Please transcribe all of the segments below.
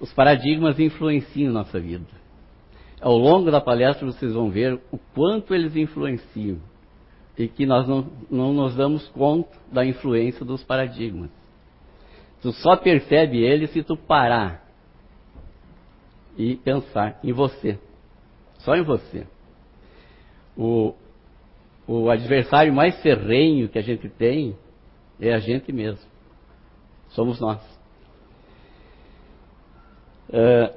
os paradigmas influenciam nossa vida. Ao longo da palestra vocês vão ver o quanto eles influenciam e que nós não, não nos damos conta da influência dos paradigmas. Tu só percebe ele se tu parar e pensar em você. Só em você. O, o adversário mais ferrenho que a gente tem é a gente mesmo. Somos nós. Uh,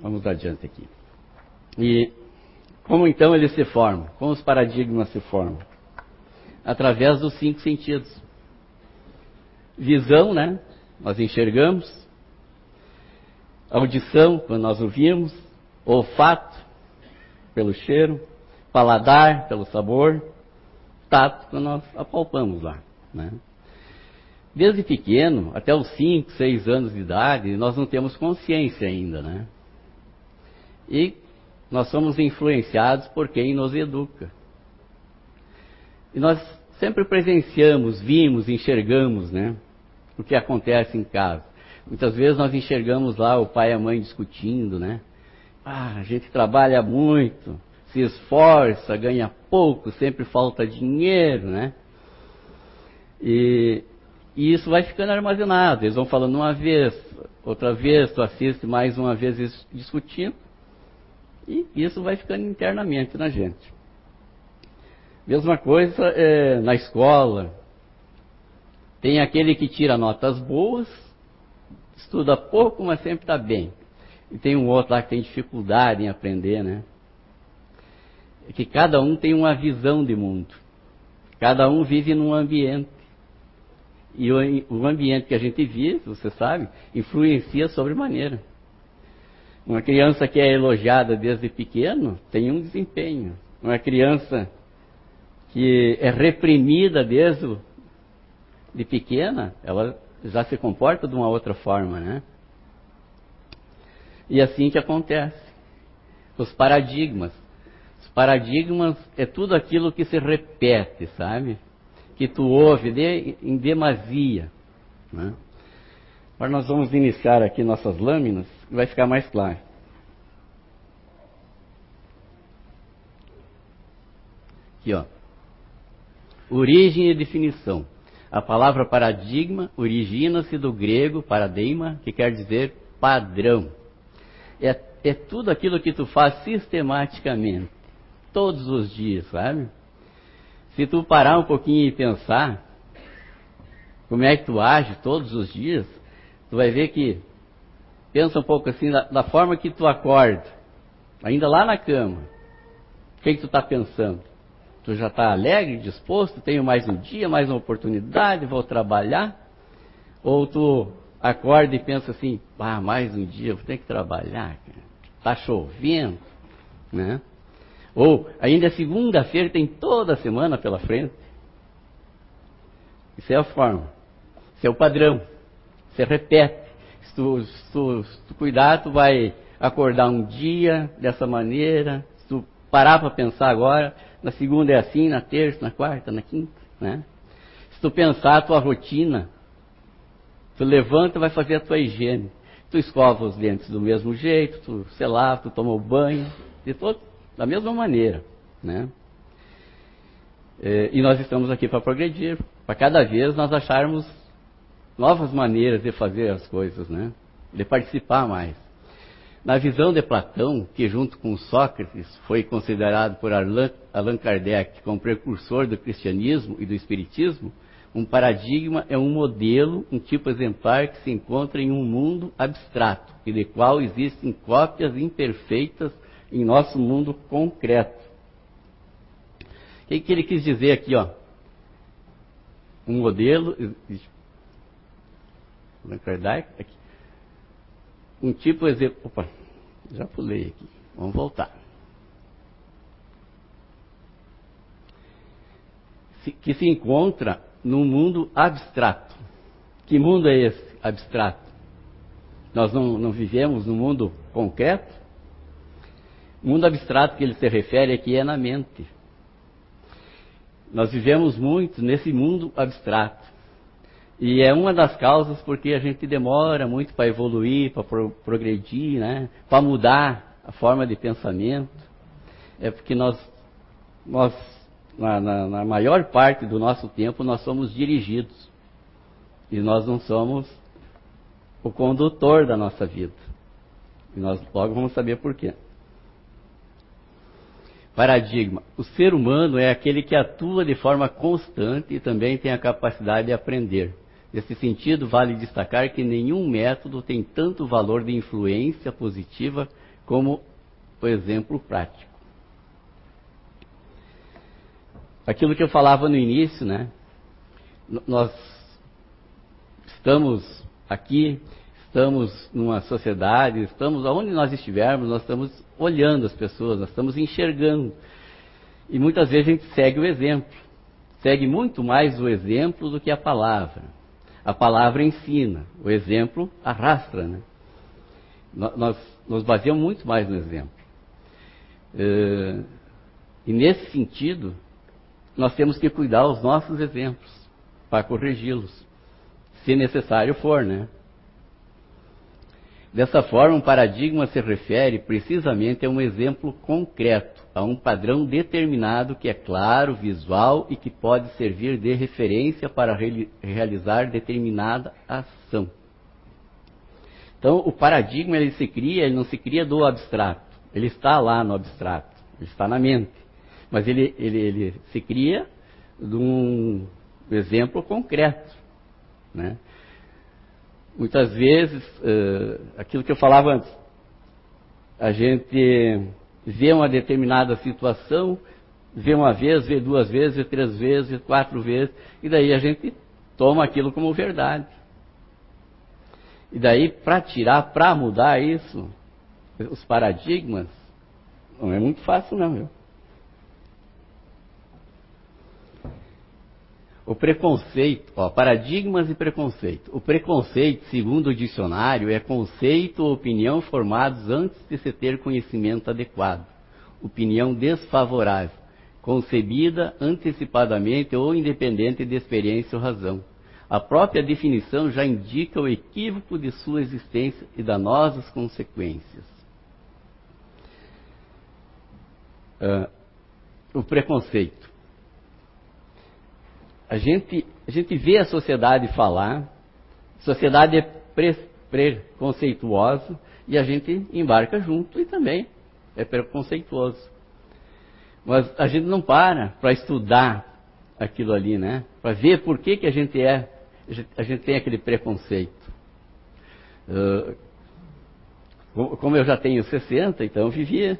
vamos adiante aqui. E como então ele se forma? Como os paradigmas se formam? Através dos cinco sentidos. Visão, né? Nós enxergamos. Audição, quando nós ouvimos. Olfato, pelo cheiro. Paladar, pelo sabor. Tato, quando nós apalpamos lá. Né? Desde pequeno, até os 5, 6 anos de idade, nós não temos consciência ainda, né? E nós somos influenciados por quem nos educa. E nós sempre presenciamos, vimos, enxergamos, né? O que acontece em casa. Muitas vezes nós enxergamos lá o pai e a mãe discutindo, né? Ah, a gente trabalha muito, se esforça, ganha pouco, sempre falta dinheiro, né? E, e isso vai ficando armazenado. Eles vão falando uma vez, outra vez, tu assiste mais uma vez discutindo. E isso vai ficando internamente na gente. Mesma coisa é, na escola. Tem aquele que tira notas boas, estuda pouco, mas sempre está bem. E tem um outro lá que tem dificuldade em aprender, né? É que cada um tem uma visão de mundo. Cada um vive num ambiente. E o, o ambiente que a gente vive, você sabe, influencia sobremaneira. Uma criança que é elogiada desde pequeno tem um desempenho. Uma criança que é reprimida desde de pequena, ela já se comporta de uma outra forma, né? E assim que acontece. Os paradigmas. Os paradigmas é tudo aquilo que se repete, sabe? Que tu ouve de, em demasia. Né? Agora nós vamos iniciar aqui nossas lâminas e vai ficar mais claro. Aqui, ó. Origem e definição. A palavra paradigma origina-se do grego paradigma, que quer dizer padrão. É, é tudo aquilo que tu faz sistematicamente, todos os dias, sabe? Se tu parar um pouquinho e pensar como é que tu age todos os dias, tu vai ver que pensa um pouco assim da, da forma que tu acorda, ainda lá na cama. O que, que tu está pensando? Tu já está alegre, disposto, tenho mais um dia, mais uma oportunidade, vou trabalhar? Ou tu acorda e pensa assim, ah, mais um dia, vou ter que trabalhar, está chovendo, né? Ou ainda é segunda-feira, tem toda a semana pela frente. Isso é a forma, isso é o padrão. Você repete. Se tu, se tu, se tu cuidar, tu vai acordar um dia dessa maneira. Se tu parar para pensar agora, na segunda é assim, na terça, na quarta, na quinta, né? Se tu pensar a tua rotina, tu levanta e vai fazer a tua higiene. Tu escova os dentes do mesmo jeito, tu, sei lá, tu toma o banho, de todo, da mesma maneira, né? É, e nós estamos aqui para progredir, para cada vez nós acharmos novas maneiras de fazer as coisas, né? De participar mais. Na visão de Platão, que junto com Sócrates foi considerado por Allan Kardec como precursor do cristianismo e do espiritismo, um paradigma é um modelo, um tipo exemplar que se encontra em um mundo abstrato e de qual existem cópias imperfeitas em nosso mundo concreto. O que, que ele quis dizer aqui, ó? Um modelo aqui. Um tipo exemplo. Opa, já pulei aqui. Vamos voltar. Que se encontra num mundo abstrato. Que mundo é esse abstrato? Nós não, não vivemos no mundo concreto? O mundo abstrato que ele se refere aqui é na mente. Nós vivemos muito nesse mundo abstrato. E é uma das causas porque a gente demora muito para evoluir, para pro progredir, né? para mudar a forma de pensamento. É porque nós, nós na, na, na maior parte do nosso tempo, nós somos dirigidos. E nós não somos o condutor da nossa vida. E nós logo vamos saber por quê. Paradigma. O ser humano é aquele que atua de forma constante e também tem a capacidade de aprender. Nesse sentido, vale destacar que nenhum método tem tanto valor de influência positiva como o exemplo prático. Aquilo que eu falava no início, né? Nós estamos aqui, estamos numa sociedade, estamos aonde nós estivermos, nós estamos olhando as pessoas, nós estamos enxergando. E muitas vezes a gente segue o exemplo. Segue muito mais o exemplo do que a palavra. A palavra ensina, o exemplo arrastra, né? Nós nos baseamos muito mais no exemplo. Eh, e nesse sentido, nós temos que cuidar os nossos exemplos para corrigi-los, se necessário for, né? Dessa forma, um paradigma se refere precisamente a um exemplo concreto, a um padrão determinado que é claro, visual e que pode servir de referência para realizar determinada ação. Então, o paradigma ele se cria, ele não se cria do abstrato, ele está lá no abstrato, ele está na mente, mas ele, ele, ele se cria de um exemplo concreto, né? Muitas vezes, uh, aquilo que eu falava antes, a gente vê uma determinada situação, vê uma vez, vê duas vezes, vê três vezes, vê quatro vezes, e daí a gente toma aquilo como verdade. E daí, para tirar, para mudar isso, os paradigmas, não é muito fácil não, meu. O preconceito, ó, paradigmas e preconceito. O preconceito, segundo o dicionário, é conceito ou opinião formados antes de se ter conhecimento adequado. Opinião desfavorável, concebida antecipadamente ou independente de experiência ou razão. A própria definição já indica o equívoco de sua existência e danosas consequências. Uh, o preconceito. A gente, a gente vê a sociedade falar, a sociedade é pre, preconceituosa e a gente embarca junto e também é preconceituoso. Mas a gente não para para estudar aquilo ali, né? Para ver por que, que a gente é, a gente tem aquele preconceito. Uh, como eu já tenho 60, então eu vivia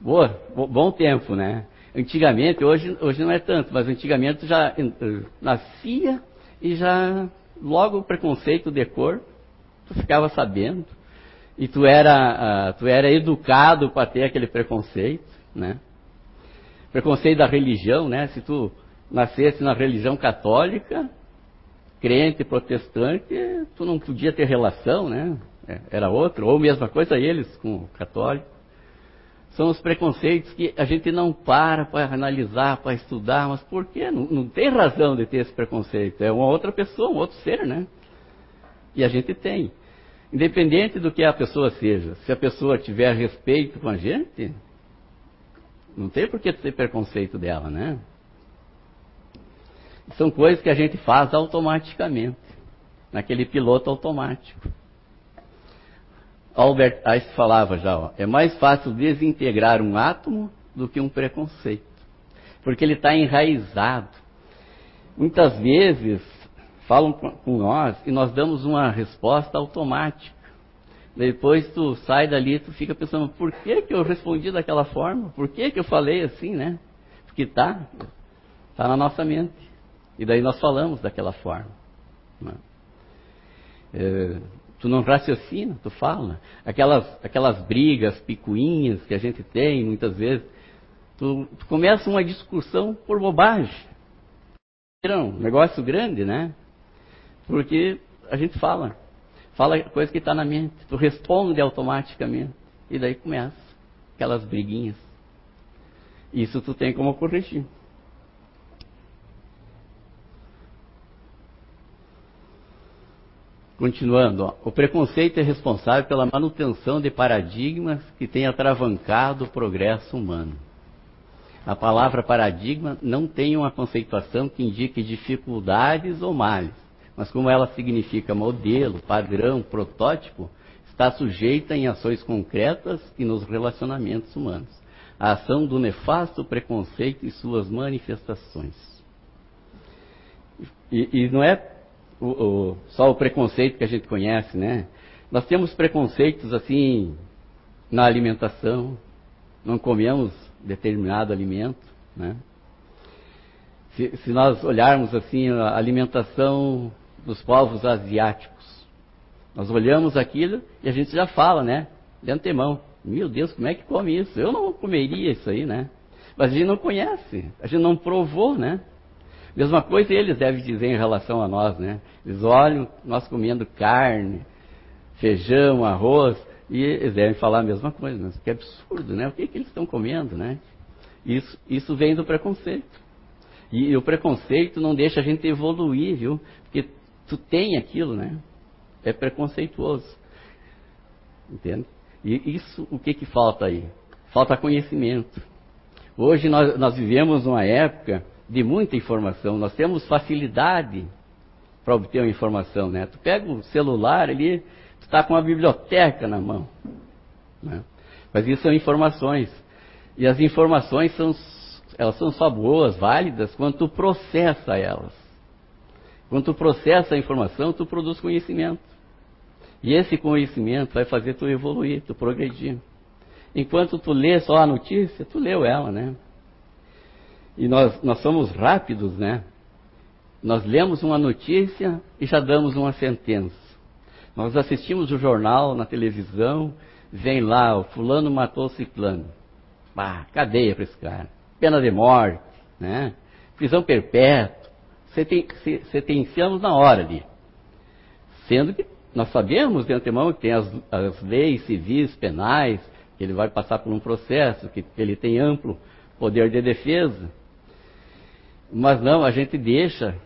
boa, bom tempo, né? Antigamente, hoje, hoje não é tanto, mas antigamente já nascia e já logo o preconceito de cor, tu ficava sabendo. E tu era, uh, tu era educado para ter aquele preconceito, né? Preconceito da religião, né? Se tu nascesse na religião católica, crente, protestante, tu não podia ter relação, né? É, era outro, ou mesma coisa eles com o católico são os preconceitos que a gente não para para analisar, para estudar, mas por quê? Não, não, tem razão de ter esse preconceito. É uma outra pessoa, um outro ser, né? E a gente tem. Independente do que a pessoa seja, se a pessoa tiver respeito com a gente, não tem por que ter preconceito dela, né? São coisas que a gente faz automaticamente, naquele piloto automático. Albert Einstein falava já, ó, é mais fácil desintegrar um átomo do que um preconceito, porque ele está enraizado. Muitas vezes falam com nós e nós damos uma resposta automática. Depois tu sai dali e tu fica pensando, por que, que eu respondi daquela forma? Por que, que eu falei assim, né? Porque tá, tá na nossa mente. E daí nós falamos daquela forma. Né? É, tu não raciocina, tu fala. Aquelas, aquelas brigas, picuinhas que a gente tem muitas vezes, tu, tu começa uma discussão por bobagem. Um negócio grande, né? Porque a gente fala. Fala coisa que está na mente. Tu responde automaticamente. E daí começa aquelas briguinhas. Isso tu tem como corrigir. Continuando, ó, o preconceito é responsável pela manutenção de paradigmas que têm atravancado o progresso humano. A palavra paradigma não tem uma conceituação que indique dificuldades ou males, mas como ela significa modelo, padrão, protótipo, está sujeita em ações concretas e nos relacionamentos humanos. A ação do nefasto preconceito e suas manifestações. E, e não é o, o, só o preconceito que a gente conhece, né? Nós temos preconceitos assim na alimentação, não comemos determinado alimento, né? Se, se nós olharmos assim a alimentação dos povos asiáticos, nós olhamos aquilo e a gente já fala, né? De antemão, meu Deus, como é que come isso? Eu não comeria isso aí, né? Mas a gente não conhece, a gente não provou, né? Mesma coisa eles devem dizer em relação a nós, né? Eles olham nós comendo carne, feijão, arroz, e eles devem falar a mesma coisa, mas que absurdo, né? O que, que eles estão comendo, né? Isso, isso vem do preconceito. E, e, o preconceito não deixa a gente evoluir, viu? Porque tu tem aquilo, né? É preconceituoso. Entende? E isso, o que que falta aí? Falta conhecimento. Hoje nós, nós vivemos uma época de muita informação. Nós temos facilidade para obter uma informação, né? Tu pega o celular ali, tu está com a biblioteca na mão. Né? Mas isso são informações. E as informações são, elas são só boas, válidas, quando tu processa elas. Quando tu processa a informação, tu produz conhecimento. E esse conhecimento vai fazer tu evoluir, tu progredir. Enquanto tu lê só a notícia, tu leu ela, né? E nós, nós somos rápidos, né? Nós lemos uma notícia e já damos uma sentença. Nós assistimos o jornal na televisão, vem lá, o fulano matou o ciclano. Bah, cadeia para esse cara. Pena de morte, né? Prisão perpétua. Sentenciamos na hora ali. Sendo que nós sabemos de antemão que tem as, as leis civis, penais, que ele vai passar por um processo, que ele tem amplo poder de defesa. Mas não, a gente deixa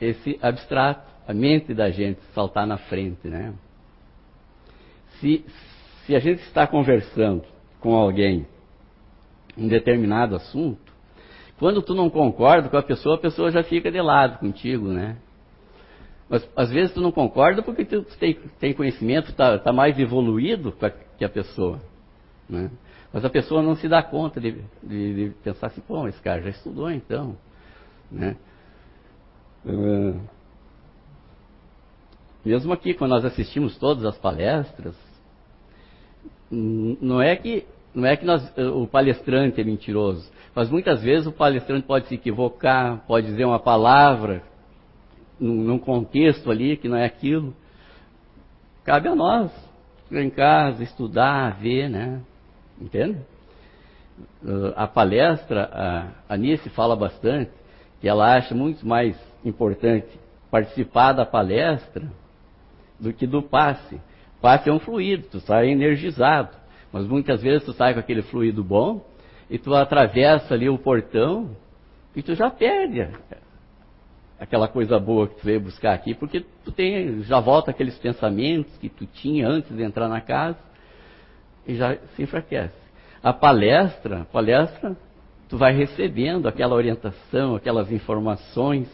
esse abstrato, a mente da gente saltar na frente, né? Se, se a gente está conversando com alguém um determinado assunto, quando tu não concorda com a pessoa, a pessoa já fica de lado contigo, né? Mas às vezes tu não concorda porque tu tem, tem conhecimento, está tá mais evoluído que a pessoa. Né? Mas a pessoa não se dá conta de, de, de pensar assim, pô, esse cara já estudou então. Né? Uh, mesmo aqui, quando nós assistimos todas as palestras, não é que, não é que nós, o palestrante é mentiroso, mas muitas vezes o palestrante pode se equivocar, pode dizer uma palavra num, num contexto ali que não é aquilo. Cabe a nós, ir em casa, estudar, ver, né? Entende? A palestra, a Anice fala bastante, que ela acha muito mais importante participar da palestra do que do passe. Passe é um fluido, tu sai energizado. Mas muitas vezes tu sai com aquele fluido bom e tu atravessa ali o portão e tu já perde aquela coisa boa que tu veio buscar aqui, porque tu tem, já volta aqueles pensamentos que tu tinha antes de entrar na casa e já se enfraquece. A palestra, palestra, tu vai recebendo aquela orientação, aquelas informações,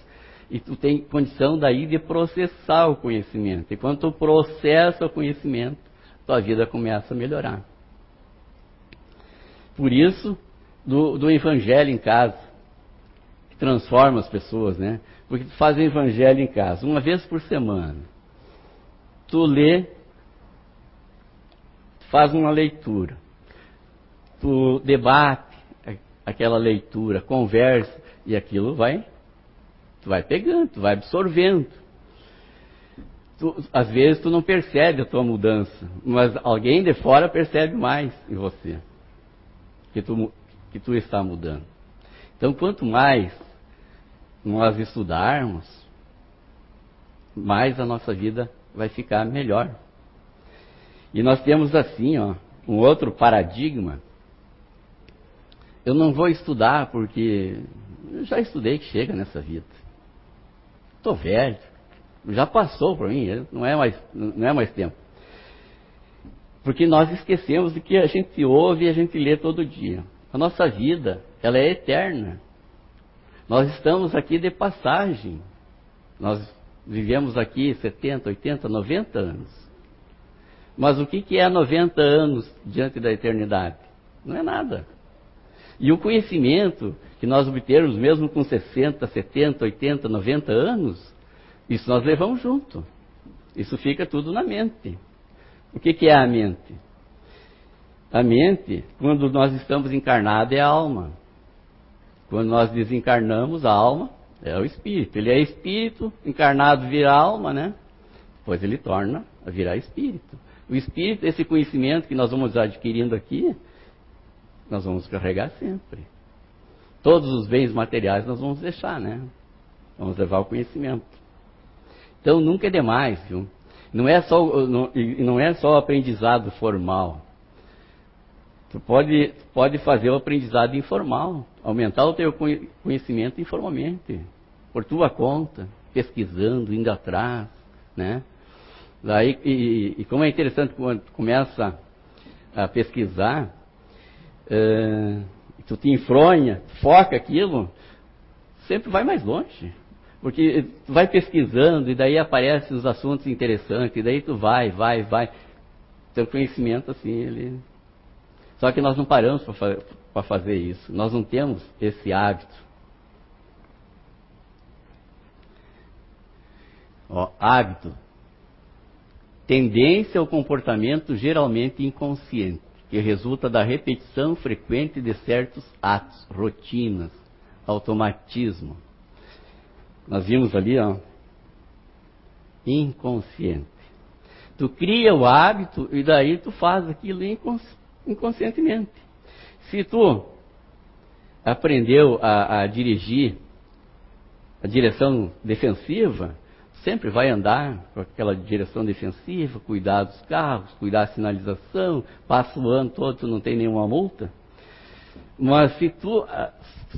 e tu tem condição daí de processar o conhecimento. E quando tu processa o conhecimento, tua vida começa a melhorar. Por isso, do, do evangelho em casa, que transforma as pessoas, né? Porque tu faz o evangelho em casa, uma vez por semana. Tu lê faz uma leitura, tu debate aquela leitura, conversa, e aquilo vai, tu vai pegando, tu vai absorvendo. Tu, às vezes tu não percebe a tua mudança, mas alguém de fora percebe mais em você que tu, que tu está mudando. Então, quanto mais nós estudarmos, mais a nossa vida vai ficar melhor. E nós temos assim, ó, um outro paradigma. Eu não vou estudar porque eu já estudei que chega nessa vida. Estou velho. Já passou por mim, não é mais, não é mais tempo. Porque nós esquecemos de que a gente ouve e a gente lê todo dia. A nossa vida, ela é eterna. Nós estamos aqui de passagem. Nós vivemos aqui 70, 80, 90 anos. Mas o que, que é 90 anos diante da eternidade? Não é nada. E o conhecimento que nós obtermos, mesmo com 60, 70, 80, 90 anos, isso nós levamos junto. Isso fica tudo na mente. O que, que é a mente? A mente, quando nós estamos encarnados, é a alma. Quando nós desencarnamos, a alma é o espírito. Ele é espírito, encarnado vira alma, né? Depois ele torna a virar espírito. O espírito, esse conhecimento que nós vamos adquirindo aqui, nós vamos carregar sempre. Todos os bens materiais nós vamos deixar, né? Vamos levar o conhecimento. Então nunca é demais, viu? Não é só, não, não é só o aprendizado formal. Tu pode, pode fazer o aprendizado informal, aumentar o teu conhecimento informalmente, por tua conta, pesquisando, indo atrás, né? Daí, e, e como é interessante quando começa a pesquisar, é, tu te enfronha, foca aquilo, sempre vai mais longe. Porque tu vai pesquisando e daí aparecem os assuntos interessantes, e daí tu vai, vai, vai. Teu conhecimento, assim, ele. Só que nós não paramos para fazer isso. Nós não temos esse hábito. Ó, hábito. Tendência ao comportamento geralmente inconsciente, que resulta da repetição frequente de certos atos, rotinas, automatismo. Nós vimos ali, ó, inconsciente. Tu cria o hábito e daí tu faz aquilo inconscientemente. Se tu aprendeu a, a dirigir a direção defensiva, sempre vai andar com aquela direção defensiva, cuidar dos carros, cuidar da sinalização, passa o ano todo, tu não tem nenhuma multa. Mas se tu, ah,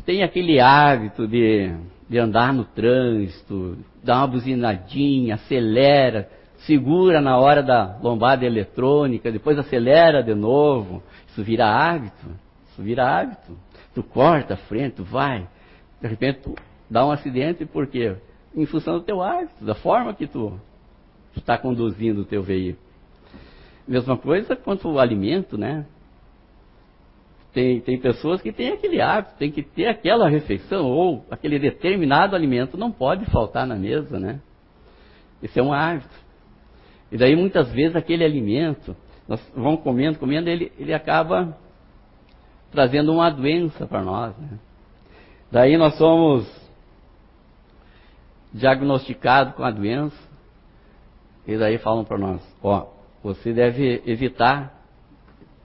tem aquele hábito de de andar no trânsito, dá uma buzinadinha, acelera, segura na hora da lombada eletrônica, depois acelera de novo. Isso vira hábito. Isso vira hábito. Tu corta a frente, tu vai. De repente tu dá um acidente por quê? Em função do teu hábito, da forma que tu está conduzindo o teu veículo. Mesma coisa quanto o alimento, né? Tem, tem pessoas que têm aquele hábito, tem que ter aquela refeição, ou aquele determinado alimento não pode faltar na mesa, né? Esse é um hábito. E daí muitas vezes aquele alimento, nós vamos comendo, comendo, ele, ele acaba trazendo uma doença para nós. Né? Daí nós somos diagnosticados com a doença, e daí falam para nós, ó, você deve evitar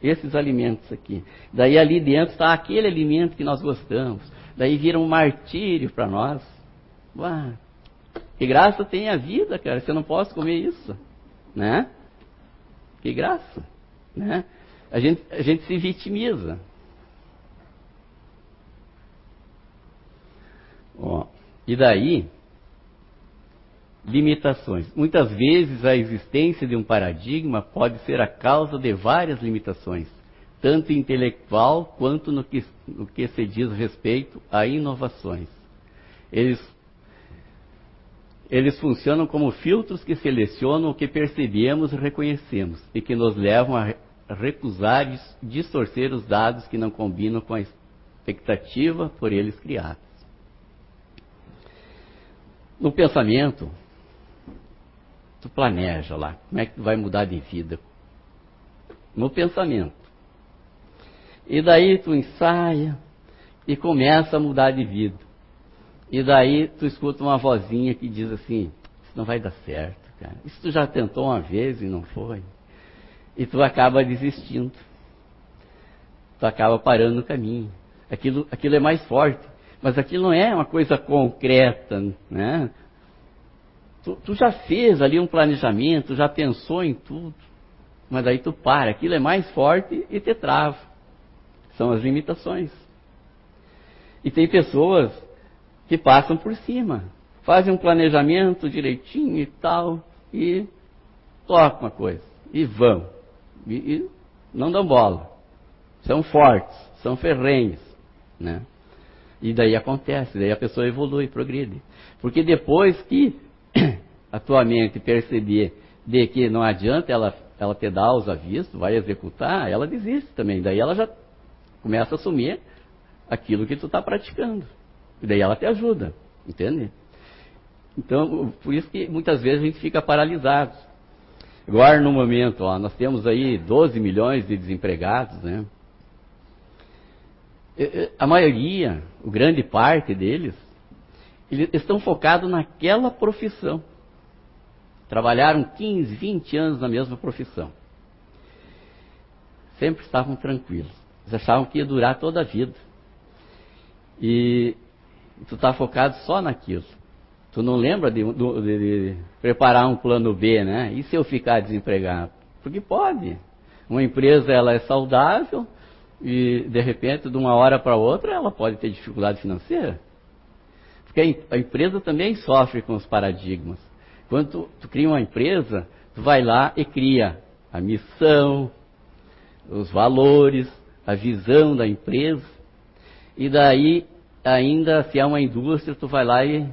esses alimentos aqui. Daí ali dentro está aquele alimento que nós gostamos. Daí vira um martírio para nós. Uau, que graça tem a vida, cara. Você não pode comer isso, né? Que graça, né? A gente, a gente se vitimiza. Ó, e daí, limitações. Muitas vezes a existência de um paradigma pode ser a causa de várias limitações, tanto intelectual quanto no que, no que se diz respeito a inovações. Eles, eles funcionam como filtros que selecionam o que percebemos e reconhecemos e que nos levam a recusar e distorcer os dados que não combinam com a expectativa por eles criados. No pensamento, tu planeja lá, como é que tu vai mudar de vida? No pensamento. E daí tu ensaia e começa a mudar de vida. E daí tu escuta uma vozinha que diz assim, isso não vai dar certo, cara. Isso tu já tentou uma vez e não foi. E tu acaba desistindo. Tu acaba parando no caminho. Aquilo, aquilo é mais forte. Mas aquilo não é uma coisa concreta, né? Tu, tu, já fez ali um planejamento, já pensou em tudo, mas aí tu para, aquilo é mais forte e te trava. São as limitações. E tem pessoas que passam por cima. fazem um planejamento direitinho e tal, e tocam a coisa, e vão. E, e não dão bola. São fortes, são ferrenhos. Né? E daí acontece, daí a pessoa evolui, progride. Porque depois que a tua mente perceber de que não adianta ela, ela te dar os avisos, vai executar, ela desiste também. Daí ela já começa a assumir aquilo que tu está praticando. E daí ela te ajuda, entende? Então, por isso que muitas vezes a gente fica paralisado. Agora, no momento, ó, nós temos aí 12 milhões de desempregados, né? A maioria, o grande parte deles, eles estão focados naquela profissão. Trabalharam 15, 20 anos na mesma profissão. Sempre estavam tranquilos. Eles achavam que ia durar toda a vida. E tu está focado só naquilo. Tu não lembra de, de, de, preparar um plano B, né? E se eu ficar desempregado? Porque pode. Uma empresa ela é saudável e de repente de uma hora para outra ela pode ter dificuldade financeira. Porque a empresa também sofre com os paradigmas. Quando tu, tu cria uma empresa, tu vai lá e cria a missão, os valores, a visão da empresa. E daí, ainda se é uma indústria, tu vai lá e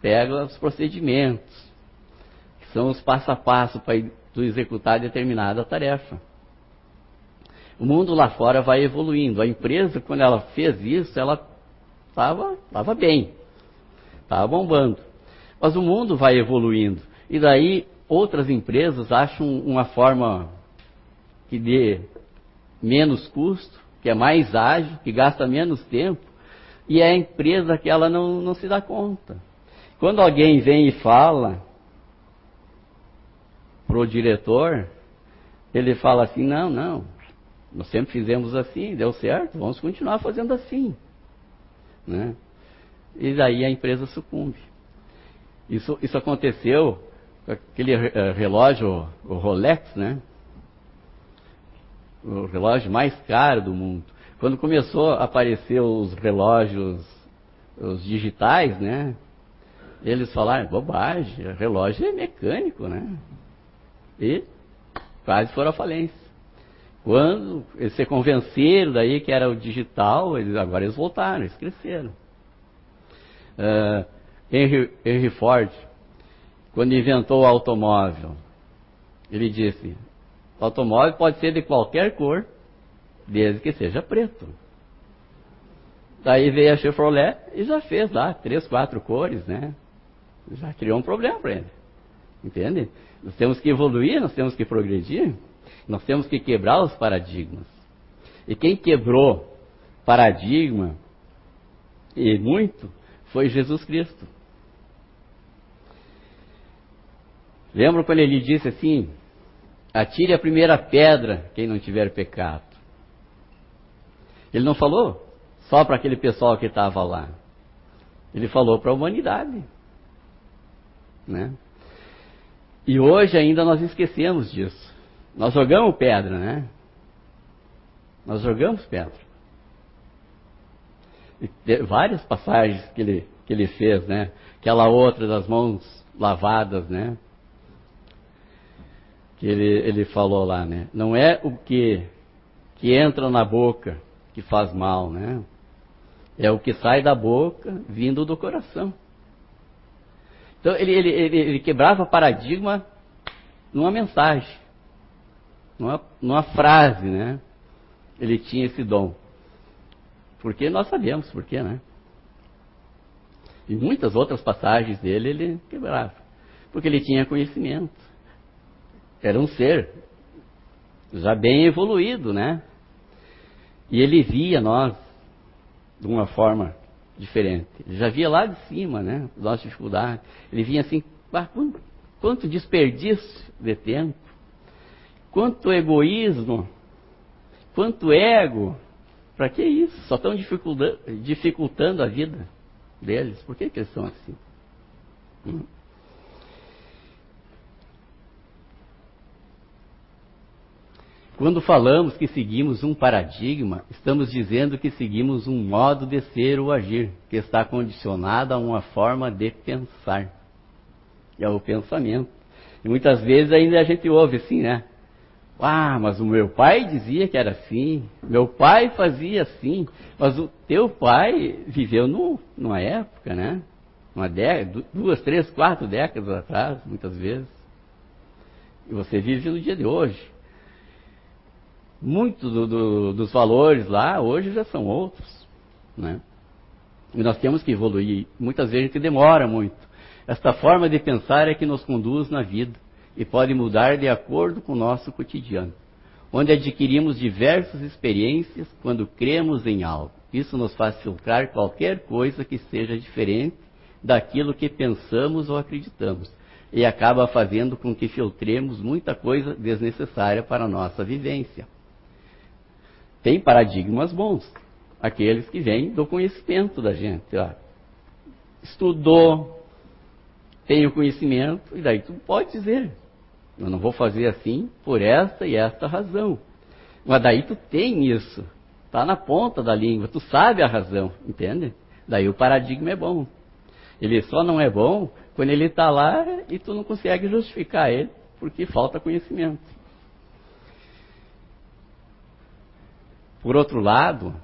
pega os procedimentos, que são os passo a passo para tu executar determinada tarefa. O mundo lá fora vai evoluindo. A empresa, quando ela fez isso, ela estava tava bem, estava bombando. Mas o mundo vai evoluindo. E daí outras empresas acham uma forma que dê menos custo, que é mais ágil, que gasta menos tempo, e é a empresa que ela não, não se dá conta. Quando alguém vem e fala para o diretor, ele fala assim: não, não, nós sempre fizemos assim, deu certo, vamos continuar fazendo assim. Né? E daí a empresa sucumbe. Isso, isso aconteceu com aquele eh, relógio, o Rolex, né? O relógio mais caro do mundo. Quando começou a aparecer os relógios, os digitais, né? Eles falaram, bobagem, relógio é mecânico, né? E quase foram à falência. Quando eles se convenceram daí que era o digital, eles, agora eles voltaram, eles cresceram. Uh, Henry, Henry Ford, quando inventou o automóvel, ele disse, o automóvel pode ser de qualquer cor, desde que seja preto. Daí veio a Chevrolet e já fez lá três, quatro cores, né? já criou um problema para ele. Entende? Nós temos que evoluir, nós temos que progredir, nós temos que quebrar os paradigmas. E quem quebrou paradigma, e muito, foi Jesus Cristo. Lembra quando ele disse assim: atire a primeira pedra quem não tiver pecado. Ele não falou só para aquele pessoal que estava lá. Ele falou para a humanidade. Né? E hoje ainda nós esquecemos disso. Nós jogamos pedra, né? Nós jogamos pedra. Várias passagens que ele, que ele fez, né? Aquela outra das mãos lavadas, né? Que ele, ele falou lá, né? Não é o que, que entra na boca que faz mal, né? É o que sai da boca vindo do coração. Então ele, ele, ele, ele quebrava paradigma numa mensagem, numa, numa frase, né? Ele tinha esse dom. Porque nós sabemos por quê, né? E muitas outras passagens dele ele quebrava. Porque ele tinha conhecimento. Era um ser já bem evoluído, né? E ele via nós de uma forma diferente. Ele já via lá de cima, né? Nossa dificuldade. Ele vinha assim, ah, quanto desperdício de tempo, quanto egoísmo, quanto ego. Para que isso? Só estão dificultando, dificultando a vida deles. Por que, que eles são assim? Hum. Quando falamos que seguimos um paradigma, estamos dizendo que seguimos um modo de ser ou agir, que está condicionado a uma forma de pensar. É o pensamento. E muitas vezes ainda a gente ouve assim, né? Ah, mas o meu pai dizia que era assim, meu pai fazia assim, mas o teu pai viveu no, numa época, né? Uma década, duas, três, quatro décadas atrás, muitas vezes. E você vive no dia de hoje. Muitos do, do, dos valores lá hoje já são outros. Né? E nós temos que evoluir. Muitas vezes a gente demora muito. Esta forma de pensar é que nos conduz na vida e pode mudar de acordo com o nosso cotidiano, onde adquirimos diversas experiências quando cremos em algo. Isso nos faz filtrar qualquer coisa que seja diferente daquilo que pensamos ou acreditamos e acaba fazendo com que filtremos muita coisa desnecessária para a nossa vivência. Tem paradigmas bons, aqueles que vêm do conhecimento da gente. Ó. Estudou, tem o conhecimento, e daí tu pode dizer, eu não vou fazer assim por esta e esta razão. Mas daí tu tem isso, está na ponta da língua, tu sabe a razão, entende? Daí o paradigma é bom. Ele só não é bom quando ele está lá e tu não consegue justificar ele, porque falta conhecimento. Por outro lado,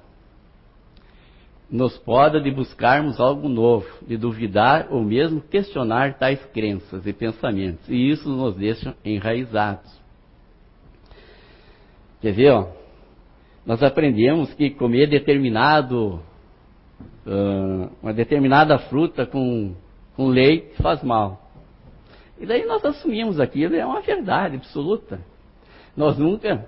nos poda de buscarmos algo novo, de duvidar ou mesmo questionar tais crenças e pensamentos, e isso nos deixa enraizados. Quer ver, ó? Nós aprendemos que comer determinado, uh, uma determinada fruta com, com leite faz mal. E daí nós assumimos aquilo, é uma verdade absoluta. Nós nunca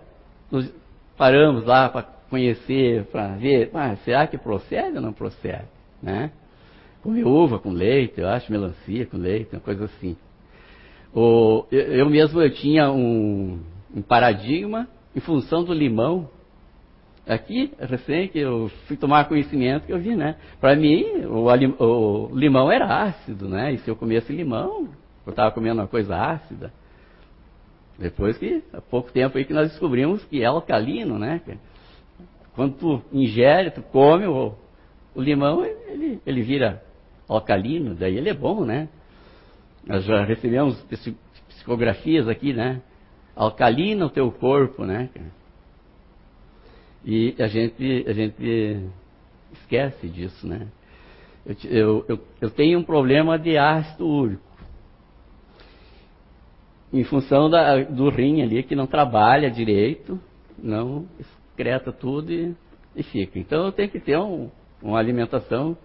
nos paramos lá para conhecer, para ver, ah, será que procede ou não procede? Né? Comer uva com leite, eu acho, melancia com leite, uma coisa assim. O, eu, eu mesmo eu tinha um, um paradigma em função do limão. Aqui, recém que eu fui tomar conhecimento que eu vi, né? Para mim, o, o, limão era ácido, né? E se eu comesse limão, eu estava comendo uma coisa ácida. Depois que, há pouco tempo aí que nós descobrimos que é alcalino, né? Quando tu ingere, tu come o, o limão, ele, ele vira alcalino, daí ele é bom, né? Nós já recebemos psicografias aqui, né? Alcalina o teu corpo, né? E a gente, a gente esquece disso, né? Eu, eu, eu, eu tenho um problema de ácido úrico. Em função da, do rim ali, que não trabalha direito, não excreta tudo e, e fica. Então eu tenho que ter um, uma alimentação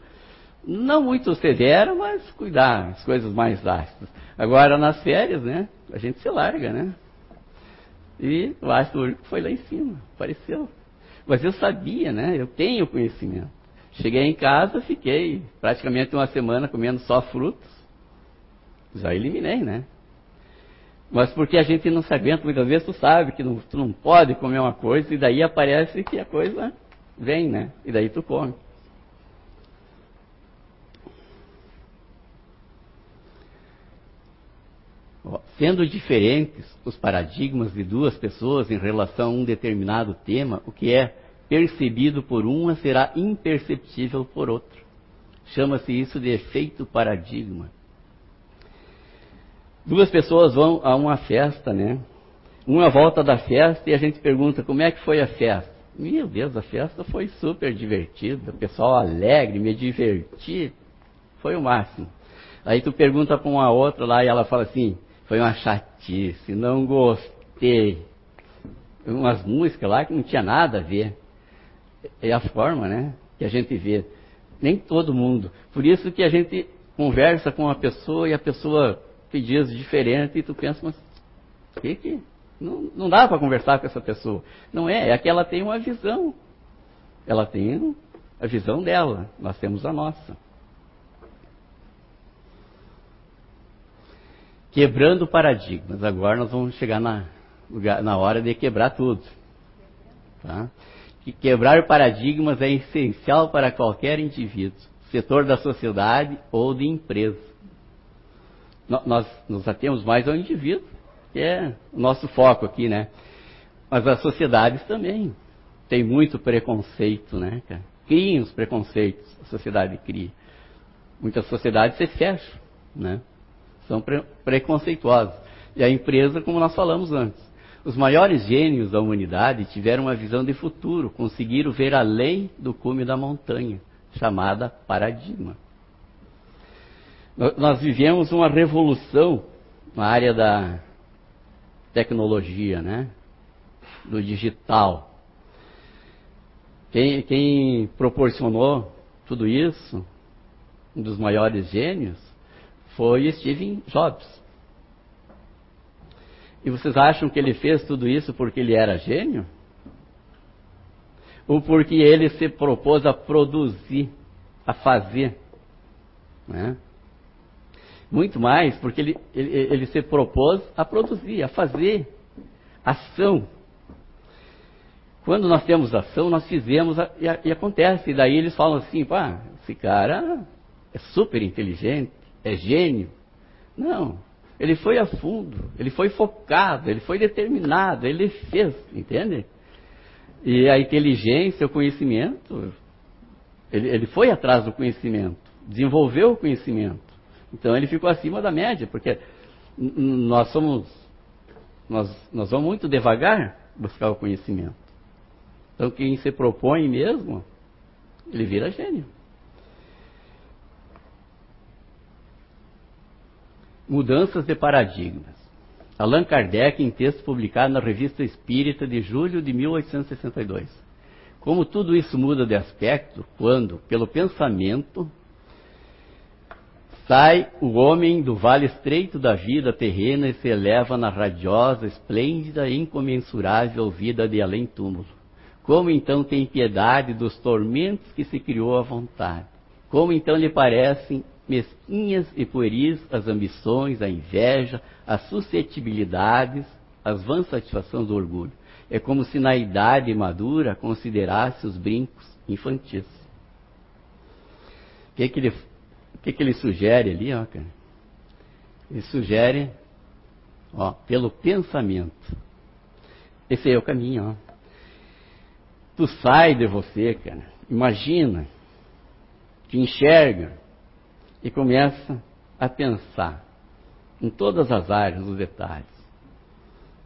não muito severa, mas cuidar as coisas mais ácidas. Agora nas férias, né, a gente se larga, né? E o ácido úrico foi lá em cima, apareceu. Mas eu sabia, né? Eu tenho conhecimento. Cheguei em casa, fiquei praticamente uma semana comendo só frutos. Já eliminei, né? Mas porque a gente não se aguenta, muitas vezes tu sabe que não, tu não pode comer uma coisa e daí aparece que a coisa vem, né? E daí tu come. Sendo diferentes os paradigmas de duas pessoas em relação a um determinado tema, o que é percebido por uma será imperceptível por outra. Chama-se isso de efeito paradigma. Duas pessoas vão a uma festa, né? Uma volta da festa e a gente pergunta como é que foi a festa. Meu Deus, a festa foi super divertida, o pessoal alegre, me diverti, foi o máximo. Aí tu pergunta para uma outra lá e ela fala assim, foi uma chatice, não gostei. Umas músicas lá que não tinha nada a ver. É a forma, né, que a gente vê. Nem todo mundo. Por isso que a gente conversa com uma pessoa e a pessoa pedidos diferentes e tu pensa, mas que que não, não dá para conversar com essa pessoa. Não é, é que ela tem uma visão. Ela tem a visão dela, nós temos a nossa. Quebrando paradigmas. Agora nós vamos chegar na, na hora de quebrar tudo. Tá? Que quebrar paradigmas é essencial para qualquer indivíduo, setor da sociedade ou de empresa nós nos atemos mais ao indivíduo, que é o nosso foco aqui, né? Mas as sociedades também têm muito preconceito, né? Criem os preconceitos, a sociedade cria. Muitas sociedades se fecham, né? São pre preconceituosas. E a empresa, como nós falamos antes, os maiores gênios da humanidade tiveram uma visão de futuro, conseguiram ver além do cume da montanha, chamada paradigma. Nós vivemos uma revolução na área da tecnologia, né? Do digital. Quem, quem proporcionou tudo isso, um dos maiores gênios, foi Steve Jobs. E vocês acham que ele fez tudo isso porque ele era gênio? Ou porque ele se propôs a produzir, a fazer? Né? Muito mais porque ele, ele, ele se propôs a produzir, a fazer ação. Quando nós temos ação, nós fizemos a, e, a, e, acontece. E daí eles falam assim, pá, esse cara é super inteligente, é gênio. Não, ele foi a fundo, ele foi focado, ele foi determinado, ele fez, entende? E a inteligência, o conhecimento, ele, ele foi atrás do conhecimento, desenvolveu o conhecimento. Então ele ficou acima da média, porque nós somos, nós, nós vamos muito devagar buscar o conhecimento. Então quem se propõe mesmo, ele vira gênio. Mudanças de paradigmas. Allan Kardec, em texto publicado na Revista Espírita de julho de 1862. Como tudo isso muda de aspecto quando, pelo pensamento, Sai o homem do vale estreito da vida terrena e se eleva na radiosa, esplêndida e incomensurável vida de além-túmulo. Como então tem piedade dos tormentos que se criou à vontade? Como então lhe parecem mesquinhas e pueris as ambições, a inveja, as suscetibilidades, as vãs satisfações do orgulho? É como se na idade madura considerasse os brincos infantis. O que, que ele que, que ele sugere ali, ó, cara? Ele sugere, ó, pelo pensamento. Esse é o caminho, ó. Tu sai de você, cara. Imagina, te enxerga e começa a pensar em todas as áreas, nos detalhes.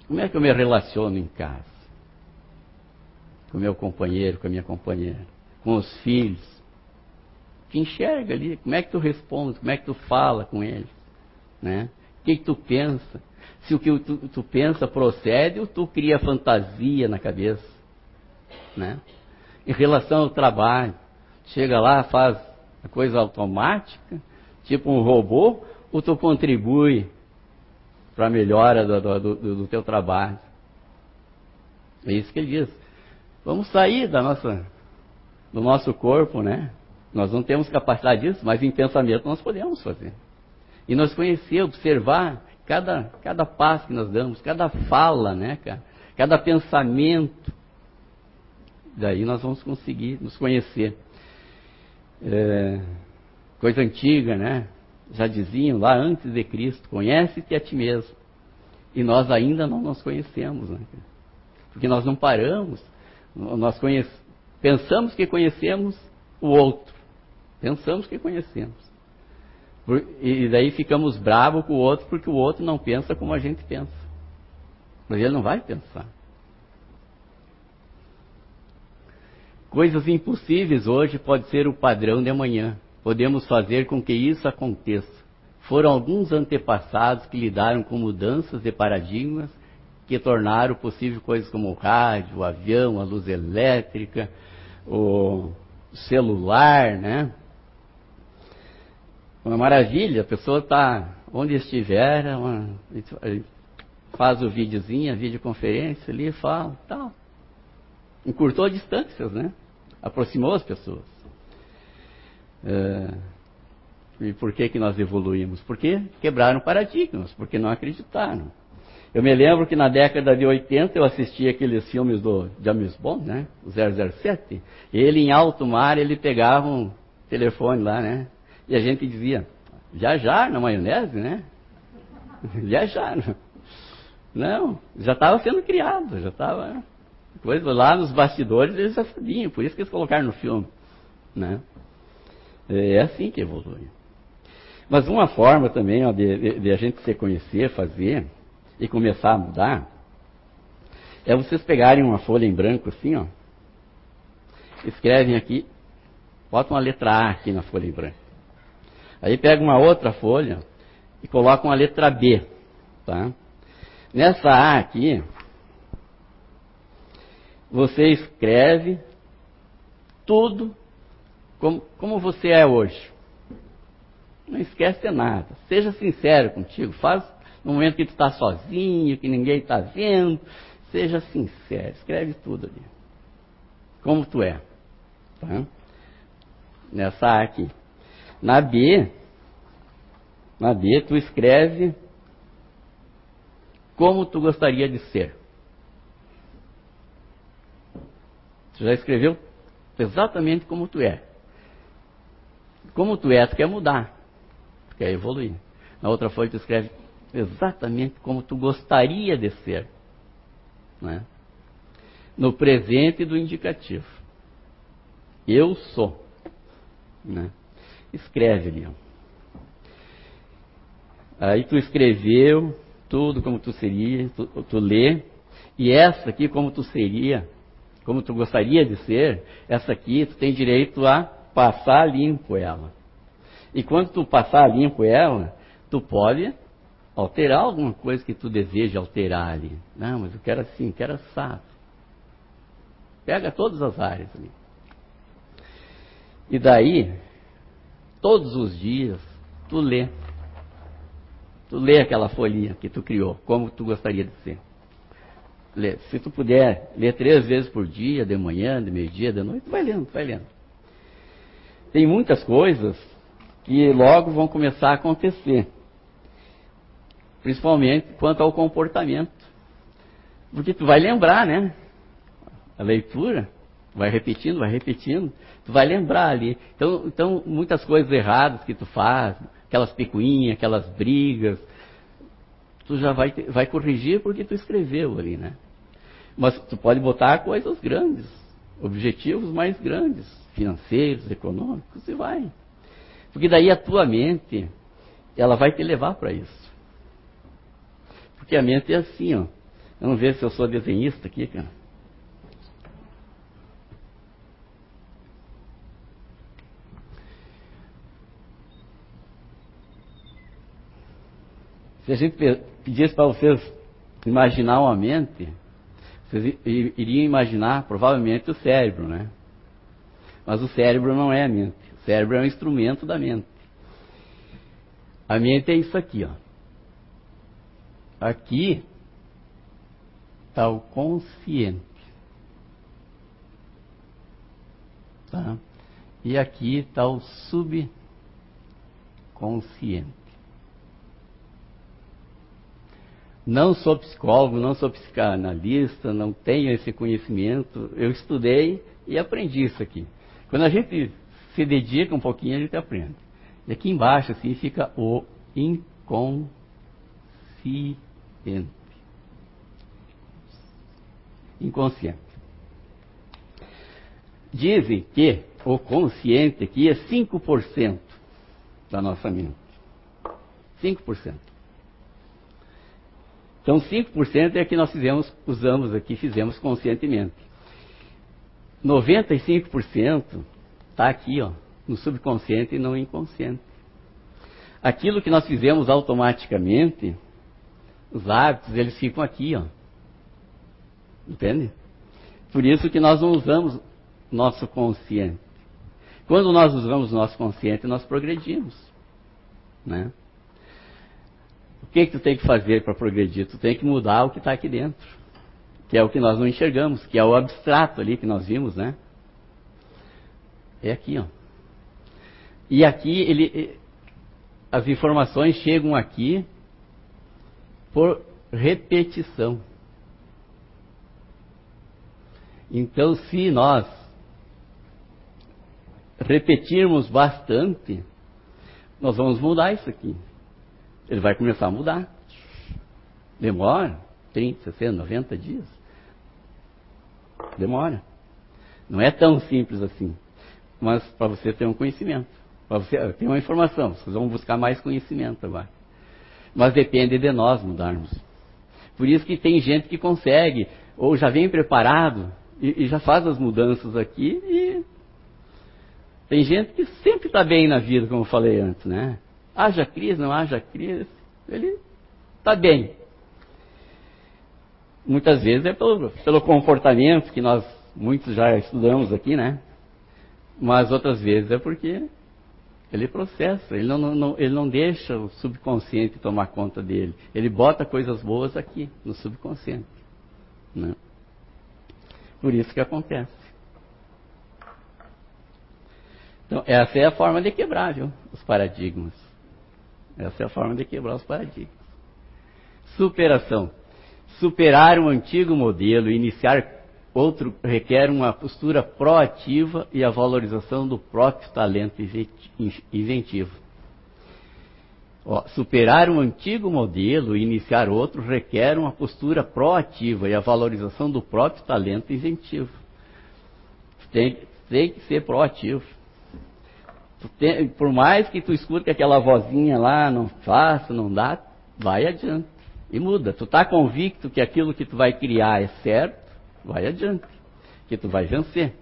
Como é que eu me relaciono em casa? Com meu companheiro, com a minha companheira, com os filhos, te enxerga ali, como é que tu responde, como é que tu fala com eles, né? O que, que tu pensa? Se o que tu, tu pensa procede ou tu cria fantasia na cabeça, né? Em relação ao trabalho, chega lá, faz a coisa automática, tipo um robô, ou tu contribui para a melhora do, do, do, do teu trabalho? É isso que ele diz. Vamos sair da nossa, do nosso corpo, né? Nós não temos capacidade disso, mas em pensamento nós podemos fazer. E nós conhecer, observar cada, cada passo que nós damos, cada fala, né, cara? Cada pensamento. Daí nós vamos conseguir nos conhecer. É, coisa antiga, né? Já diziam lá antes de Cristo, conhece-te a ti mesmo. E nós ainda não nos conhecemos, né? Porque nós não paramos, nós conhece, pensamos que conhecemos o outro. Pensamos que conhecemos. E daí ficamos bravos com o outro porque o outro não pensa como a gente pensa. Mas ele não vai pensar. Coisas impossíveis hoje pode ser o padrão de amanhã. Podemos fazer com que isso aconteça. Foram alguns antepassados que lidaram com mudanças de paradigmas que tornaram possível coisas como o rádio, o avião, a luz elétrica, o celular, né? Uma maravilha, a pessoa está onde estiver, uma, faz o videozinho, a videoconferência ali, fala, tal. Encurtou distâncias, né? Aproximou as pessoas. É, e por que, que nós evoluímos? Porque quebraram paradigmas, porque não acreditaram. Eu me lembro que na década de 80 eu assisti aqueles filmes do James Bond, né? O 007. Ele em alto mar, ele pegava um telefone lá, né? E a gente dizia, viajar na maionese, né? Viajar. Não, já estava sendo criado, já estava. Coisa lá nos bastidores eles já sabiam, por isso que eles colocaram no filme. Né? É assim que evolui. Mas uma forma também ó, de, de, de, a gente se conhecer, fazer e começar a mudar, é vocês pegarem uma folha em branco assim, ó, escrevem aqui, botam uma letra A aqui na folha em branco. Aí pega uma outra folha e colocam a letra B. Tá? Nessa A aqui, você escreve tudo como, como você é hoje. Não esquece nada. Seja sincero contigo. Faz no momento que tu está sozinho, que ninguém está vendo. Seja sincero. Escreve tudo ali. Como tu é. Tá? Nessa A aqui. Na B, na B tu escreve como tu gostaria de ser. Tu já escreveu exatamente como tu é. Como tu é, tu quer mudar, tu quer evoluir. Na outra folha tu escreve exatamente como tu gostaria de ser. Né? No presente do indicativo. Eu sou. Né? Escreve ali. Aí tu escreveu tudo como tu seria, tu, tu lê, e essa aqui como tu seria, como tu gostaria de ser, essa aqui tu tem direito a passar limpo ela. E quando tu passar limpo ela, tu pode alterar alguma coisa que tu deseja alterar ali. Não, mas eu quero assim, quero assado. Pega todas as áreas ali. E daí, todos os dias, tu lê. Tu lê aquela folhinha que tu criou, como tu gostaria de ser. Lê. Se tu puder ler três vezes por dia, de manhã, de meio-dia, de noite, vai lendo, vai lendo. Tem muitas coisas que logo vão começar a acontecer. Principalmente quanto ao comportamento. Porque tu vai lembrar, né? A leitura, vai repetindo, vai repetindo, tu vai lembrar ali. Então, então muitas coisas erradas que tu faz, aquelas picuinhas, aquelas brigas, tu já vai, vai corrigir porque tu escreveu ali, né? Mas tu pode botar coisas grandes, objetivos mais grandes, financeiros, econômicos, e vai. Porque daí a tua mente, ela vai te levar para isso. Porque a mente é assim, ó. Vamos ver se eu sou desenhista aqui, cara. Se a gente pedisse para vocês imaginar uma mente, vocês iriam imaginar provavelmente o cérebro, né? Mas o cérebro não é a mente. O cérebro é um instrumento da mente. A mente é isso aqui, ó. Aqui está o consciente. Tá? E aqui está o subconsciente. Não sou psicólogo, não sou psicanalista, não tenho esse conhecimento. Eu estudei e aprendi isso aqui. Quando a gente se dedica um pouquinho, a gente aprende. E aqui embaixo, assim, fica o inconsciente. Inconsciente. Dizem que o consciente aqui é 5% da nossa mente. 5%. Então 5% é que nós fizemos, usamos aqui, fizemos conscientemente. 95% está aqui, ó, no subconsciente e no inconsciente. Aquilo que nós fizemos automaticamente, os hábitos, eles ficam aqui, ó. Entende? Por isso que nós não usamos nosso consciente. Quando nós usamos nosso consciente, nós progredimos. Né? O que, que tu tem que fazer para progredir? Tu tem que mudar o que está aqui dentro. Que é o que nós não enxergamos, que é o abstrato ali que nós vimos, né? É aqui, ó. E aqui ele, as informações chegam aqui por repetição. Então, se nós repetirmos bastante, nós vamos mudar isso aqui ele vai começar a mudar. Demora. 30, 60, 90 dias. Demora. Não é tão simples assim. Mas para você ter um conhecimento. Para você ter uma informação. Vocês vão buscar mais conhecimento agora. Mas depende de nós mudarmos. Por isso que tem gente que consegue, ou já vem preparado e, e já faz as mudanças aqui e tem gente que sempre está bem na vida, como eu falei antes, né? Haja crise, não haja crise, ele está bem. Muitas vezes é pelo, pelo comportamento que nós muitos já estudamos aqui, né? Mas outras vezes é porque ele processa, ele não, não, ele não deixa o subconsciente tomar conta dele. Ele bota coisas boas aqui, no subconsciente. Né? Por isso que acontece. Então, essa é a forma de quebrar, viu? Os paradigmas. Essa é a forma de quebrar os paradigmas. Superação. Superar um antigo modelo e iniciar outro requer uma postura proativa e a valorização do próprio talento inventivo. Ó, superar um antigo modelo e iniciar outro requer uma postura proativa e a valorização do próprio talento inventivo. Tem, tem que ser proativo por mais que tu escute aquela vozinha lá, não faça, não dá, vai adiante. E muda. Tu está convicto que aquilo que tu vai criar é certo, vai adiante. Que tu vai vencer.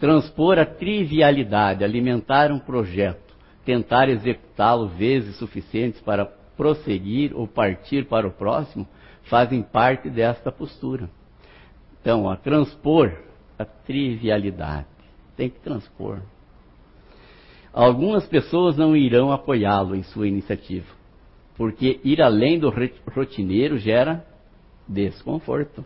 Transpor a trivialidade, alimentar um projeto, tentar executá-lo vezes suficientes para prosseguir ou partir para o próximo, fazem parte desta postura. Então, a transpor a trivialidade. Tem que transpor. Algumas pessoas não irão apoiá-lo em sua iniciativa, porque ir além do rotineiro gera desconforto.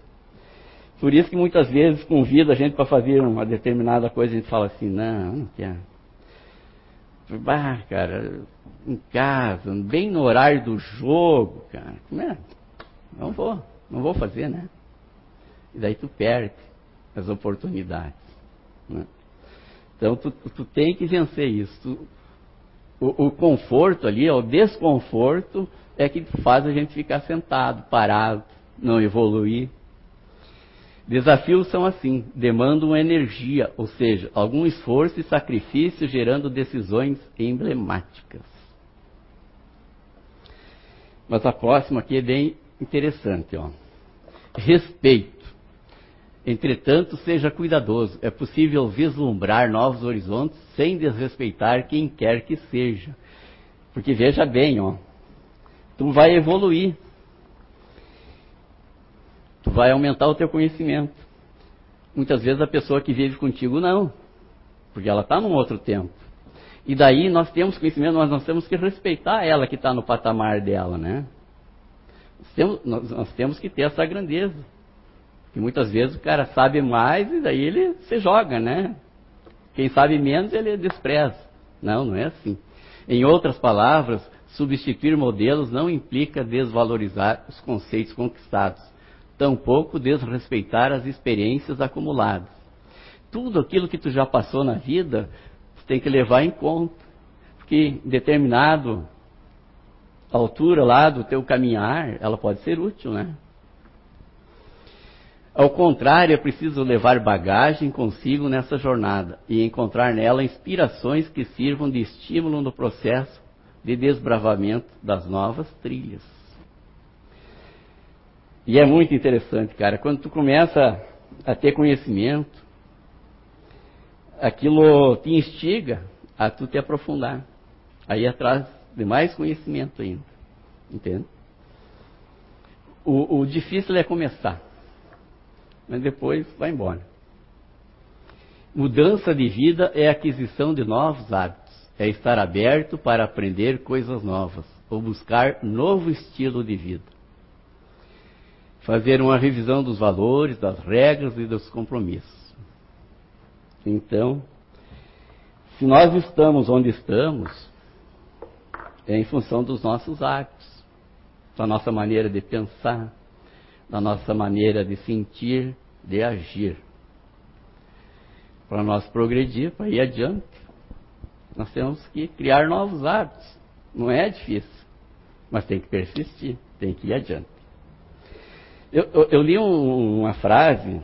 Por isso que muitas vezes convida a gente para fazer uma determinada coisa e a gente fala assim, não, não quero. Bah, cara, em casa, bem no horário do jogo, cara. É? Não vou, não vou fazer, né? E daí tu perde as oportunidades. Né? Então tu, tu tem que vencer isso. O, o, conforto ali, o desconforto, é que faz a gente ficar sentado, parado, não evoluir. Desafios são assim, demandam energia, ou seja, algum esforço e sacrifício gerando decisões emblemáticas. Mas a próxima aqui é bem interessante, ó. Respeito. Entretanto, seja cuidadoso. É possível vislumbrar novos horizontes sem desrespeitar quem quer que seja. Porque veja bem, ó, tu vai evoluir. Tu vai aumentar o teu conhecimento. Muitas vezes a pessoa que vive contigo não, porque ela está num outro tempo. E daí nós temos conhecimento, mas nós temos que respeitar ela que está no patamar dela, né? Nós temos, nós, nós temos que ter essa grandeza. Que muitas vezes o cara sabe mais e daí ele se joga, né? Quem sabe menos ele despreza. Não, não é assim. Em outras palavras, substituir modelos não implica desvalorizar os conceitos conquistados, tampouco desrespeitar as experiências acumuladas. Tudo aquilo que tu já passou na vida, tu tem que levar em conta. Porque em determinado altura lá do teu caminhar, ela pode ser útil, né? Ao contrário, é preciso levar bagagem consigo nessa jornada e encontrar nela inspirações que sirvam de estímulo no processo de desbravamento das novas trilhas. E é muito interessante, cara, quando tu começa a ter conhecimento, aquilo te instiga a tu te aprofundar. Aí atrás de mais conhecimento ainda. Entende? O, o difícil é começar mas depois vai embora. Mudança de vida é aquisição de novos hábitos, é estar aberto para aprender coisas novas ou buscar novo estilo de vida. Fazer uma revisão dos valores, das regras e dos compromissos. Então, se nós estamos onde estamos, é em função dos nossos hábitos, da nossa maneira de pensar, da nossa maneira de sentir, de agir. Para nós progredir, para ir adiante, nós temos que criar novos hábitos. Não é difícil, mas tem que persistir, tem que ir adiante. Eu, eu, eu li um, uma frase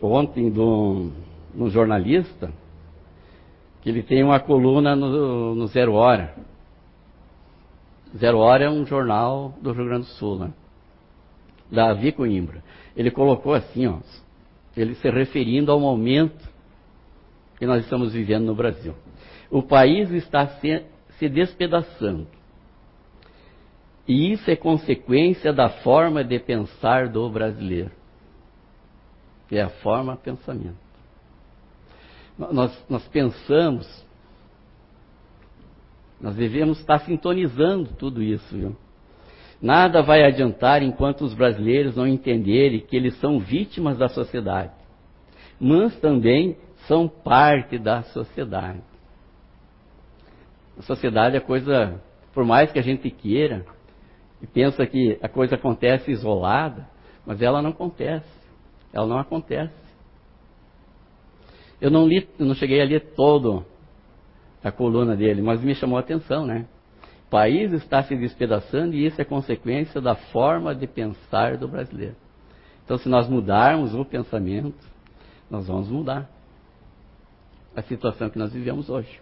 ontem de um, um, jornalista que ele tem uma coluna no, no Zero Hora. Zero Hora é um jornal do Rio Grande do Sul, né? Davi Coimbra. Ele colocou assim, ó, ele se referindo ao momento que nós estamos vivendo no Brasil. O país está se, se despedaçando. E isso é consequência da forma de pensar do brasileiro. É a forma pensamento. Nós, nós pensamos, nós devemos estar sintonizando tudo isso, viu? Nada vai adiantar enquanto os brasileiros não entenderem que eles são vítimas da sociedade, mas também são parte da sociedade. A sociedade é coisa, por mais que a gente queira, e pensa que a coisa acontece isolada, mas ela não acontece. Ela não acontece. Eu não li, não cheguei a ler todo a coluna dele, mas me chamou a atenção, né? O país está se despedaçando e isso é consequência da forma de pensar do brasileiro. Então, se nós mudarmos o pensamento, nós vamos mudar a situação que nós vivemos hoje.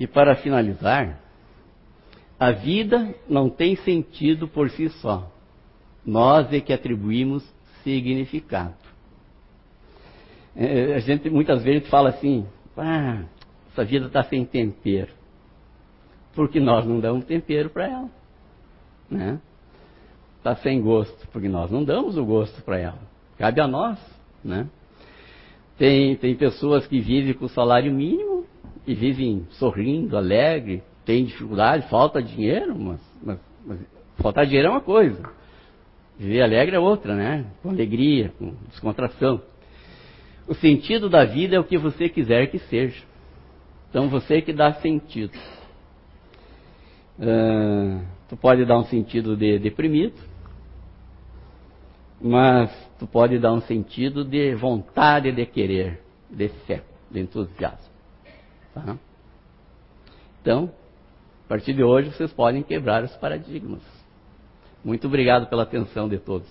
E para finalizar, a vida não tem sentido por si só. Nós é que atribuímos significado. É, a gente muitas vezes fala assim, ah, essa vida está sem tempero. Porque nós não damos tempero para ela. Né? Está sem gosto, porque nós não damos o gosto para ela. Cabe a nós. Né? Tem, tem pessoas que vivem com salário mínimo e vivem sorrindo, alegre, tem dificuldade, falta dinheiro, mas, mas, mas faltar dinheiro é uma coisa. Viver alegre é outra, né? Com alegria, com descontração. O sentido da vida é o que você quiser que seja. Então você que dá sentido. Uh, tu pode dar um sentido de deprimido, mas tu pode dar um sentido de vontade de querer, de fé, de entusiasmo. Tá? Então, a partir de hoje vocês podem quebrar os paradigmas. Muito obrigado pela atenção de todos.